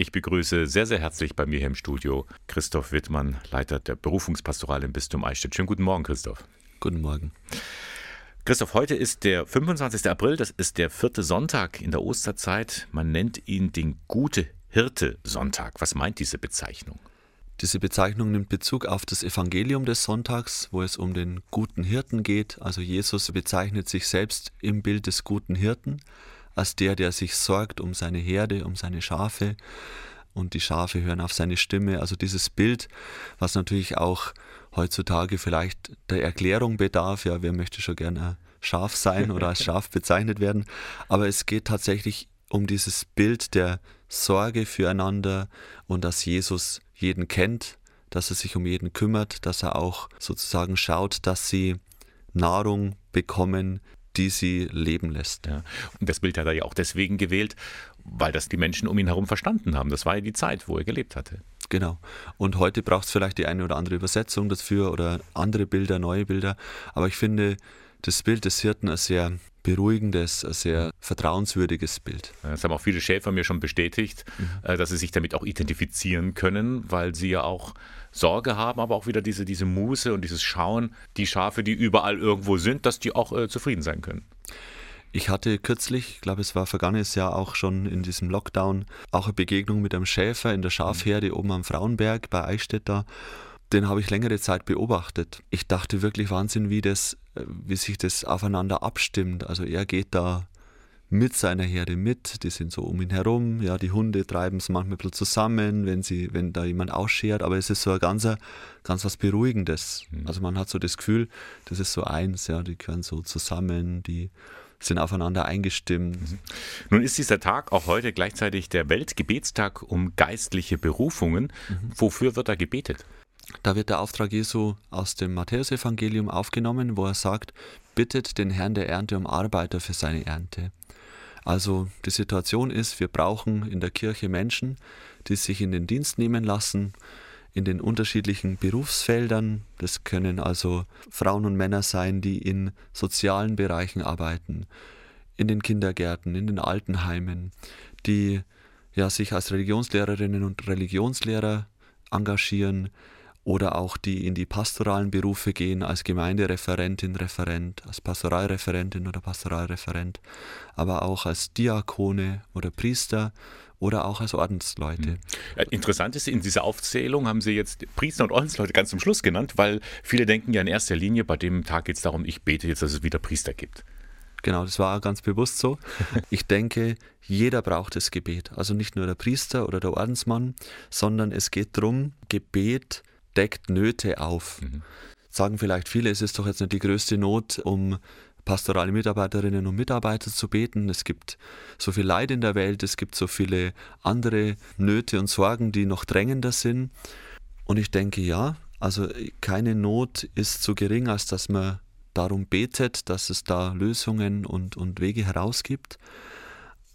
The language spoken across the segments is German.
Ich begrüße sehr, sehr herzlich bei mir hier im Studio Christoph Wittmann, Leiter der Berufungspastoral im Bistum Eichstätt. Schönen guten Morgen, Christoph. Guten Morgen. Christoph, heute ist der 25. April, das ist der vierte Sonntag in der Osterzeit. Man nennt ihn den Gute Hirte Sonntag. Was meint diese Bezeichnung? Diese Bezeichnung nimmt Bezug auf das Evangelium des Sonntags, wo es um den guten Hirten geht. Also Jesus bezeichnet sich selbst im Bild des guten Hirten als der, der sich sorgt um seine Herde, um seine Schafe. Und die Schafe hören auf seine Stimme. Also dieses Bild, was natürlich auch heutzutage vielleicht der Erklärung bedarf. Ja, wer möchte schon gerne Schaf sein oder als Schaf bezeichnet werden? Aber es geht tatsächlich um dieses Bild der Sorge füreinander und dass Jesus jeden kennt, dass er sich um jeden kümmert, dass er auch sozusagen schaut, dass sie Nahrung bekommen, die sie leben lässt. Ja. Und das Bild hat er ja auch deswegen gewählt, weil das die Menschen um ihn herum verstanden haben. Das war ja die Zeit, wo er gelebt hatte. Genau. Und heute braucht es vielleicht die eine oder andere Übersetzung dafür oder andere Bilder, neue Bilder. Aber ich finde das Bild des Hirten ein sehr beruhigendes, ein sehr vertrauenswürdiges Bild. Das haben auch viele Schäfer mir schon bestätigt, mhm. Äh, dass sie sich damit auch identifizieren können, weil sie ja auch Sorge haben, aber auch wieder diese, diese Muße und dieses Schauen, die Schafe, die überall irgendwo sind, dass die auch äh, zufrieden sein können. Ich hatte kürzlich, ich glaube es war vergangenes Jahr auch schon in diesem Lockdown, auch eine Begegnung mit einem Schäfer in der Schafherde oben am Frauenberg bei Eichstätt da. Den habe ich längere Zeit beobachtet. Ich dachte wirklich Wahnsinn, wie das, äh, wie sich das aufeinander abstimmt. Also er geht da mit seiner Herde mit, die sind so um ihn herum, ja, die Hunde treiben es manchmal bisschen zusammen, wenn sie, wenn da jemand ausschert, aber es ist so ein ganzer, ganz was Beruhigendes. Mhm. Also man hat so das Gefühl, das ist so eins, ja, die gehören so zusammen, die sind aufeinander eingestimmt. Mhm. Nun ist dieser Tag auch heute gleichzeitig der Weltgebetstag um geistliche Berufungen. Mhm. Wofür wird da gebetet? Da wird der Auftrag Jesu aus dem Matthäusevangelium aufgenommen, wo er sagt, bittet den Herrn der Ernte um Arbeiter für seine Ernte. Also die Situation ist, wir brauchen in der Kirche Menschen, die sich in den Dienst nehmen lassen, in den unterschiedlichen Berufsfeldern. Das können also Frauen und Männer sein, die in sozialen Bereichen arbeiten, in den Kindergärten, in den Altenheimen, die ja, sich als Religionslehrerinnen und Religionslehrer engagieren, oder auch die in die pastoralen Berufe gehen, als Gemeindereferentin, Referent, als Pastoralreferentin oder Pastoralreferent, aber auch als Diakone oder Priester oder auch als Ordensleute. Hm. Ja, interessant ist, in dieser Aufzählung haben Sie jetzt Priester und Ordensleute ganz zum Schluss genannt, weil viele denken ja in erster Linie, bei dem Tag geht es darum, ich bete jetzt, dass es wieder Priester gibt. Genau, das war ganz bewusst so. Ich denke, jeder braucht das Gebet. Also nicht nur der Priester oder der Ordensmann, sondern es geht darum, Gebet deckt Nöte auf. Mhm. Sagen vielleicht viele, es ist doch jetzt nicht die größte Not, um pastorale Mitarbeiterinnen und Mitarbeiter zu beten. Es gibt so viel Leid in der Welt, es gibt so viele andere Nöte und Sorgen, die noch drängender sind. Und ich denke, ja, also keine Not ist so gering, als dass man darum betet, dass es da Lösungen und, und Wege herausgibt.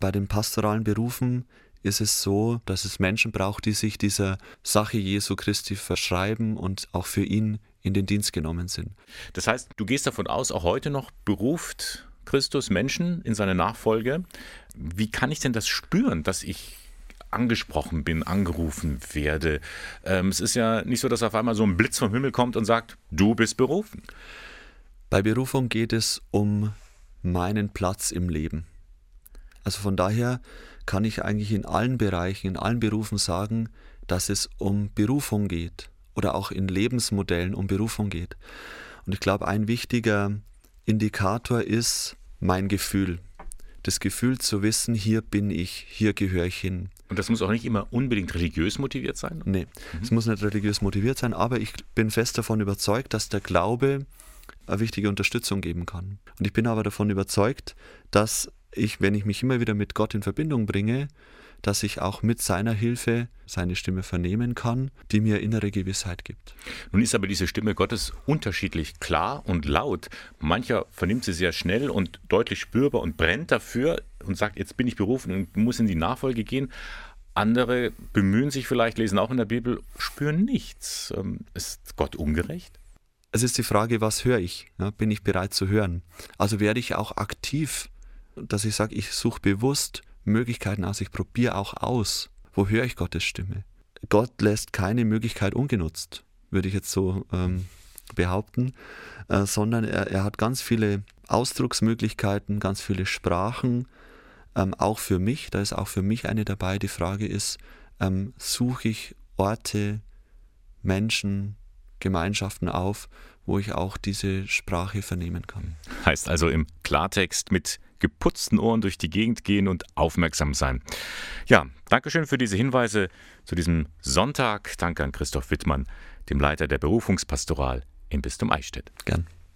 Bei den pastoralen Berufen ist es so, dass es Menschen braucht, die sich dieser Sache Jesu Christi verschreiben und auch für ihn in den Dienst genommen sind. Das heißt, du gehst davon aus, auch heute noch beruft Christus Menschen in seine Nachfolge. Wie kann ich denn das spüren, dass ich angesprochen bin, angerufen werde? Ähm, es ist ja nicht so, dass auf einmal so ein Blitz vom Himmel kommt und sagt, du bist berufen. Bei Berufung geht es um meinen Platz im Leben. Also von daher kann ich eigentlich in allen Bereichen, in allen Berufen sagen, dass es um Berufung geht oder auch in Lebensmodellen um Berufung geht. Und ich glaube, ein wichtiger Indikator ist mein Gefühl. Das Gefühl zu wissen, hier bin ich, hier gehöre ich hin. Und das muss auch nicht immer unbedingt religiös motiviert sein? Nee, mhm. es muss nicht religiös motiviert sein, aber ich bin fest davon überzeugt, dass der Glaube eine wichtige Unterstützung geben kann. Und ich bin aber davon überzeugt, dass ich, wenn ich mich immer wieder mit Gott in Verbindung bringe, dass ich auch mit seiner Hilfe seine Stimme vernehmen kann, die mir innere Gewissheit gibt. Nun ist aber diese Stimme Gottes unterschiedlich klar und laut. Mancher vernimmt sie sehr schnell und deutlich spürbar und brennt dafür und sagt, jetzt bin ich berufen und muss in die Nachfolge gehen. Andere bemühen sich vielleicht, lesen auch in der Bibel, spüren nichts. Ähm, ist Gott ungerecht? Es ist die Frage, was höre ich? bin ich bereit zu hören? Also werde ich auch aktiv dass ich sage, ich suche bewusst Möglichkeiten aus, ich probiere auch aus, wo höre ich Gottes Stimme? Gott lässt keine Möglichkeit ungenutzt, würde ich jetzt so ähm, behaupten, äh, sondern er, er hat ganz viele Ausdrucksmöglichkeiten, ganz viele Sprachen, ähm, auch für mich, da ist auch für mich eine dabei. Die Frage ist, ähm, suche ich Orte, Menschen, Gemeinschaften auf, wo ich auch diese Sprache vernehmen kann. Heißt also im Klartext mit geputzten Ohren durch die Gegend gehen und aufmerksam sein. Ja, Dankeschön für diese Hinweise zu diesem Sonntag. Danke an Christoph Wittmann, dem Leiter der Berufungspastoral im Bistum Eichstätt. Gern.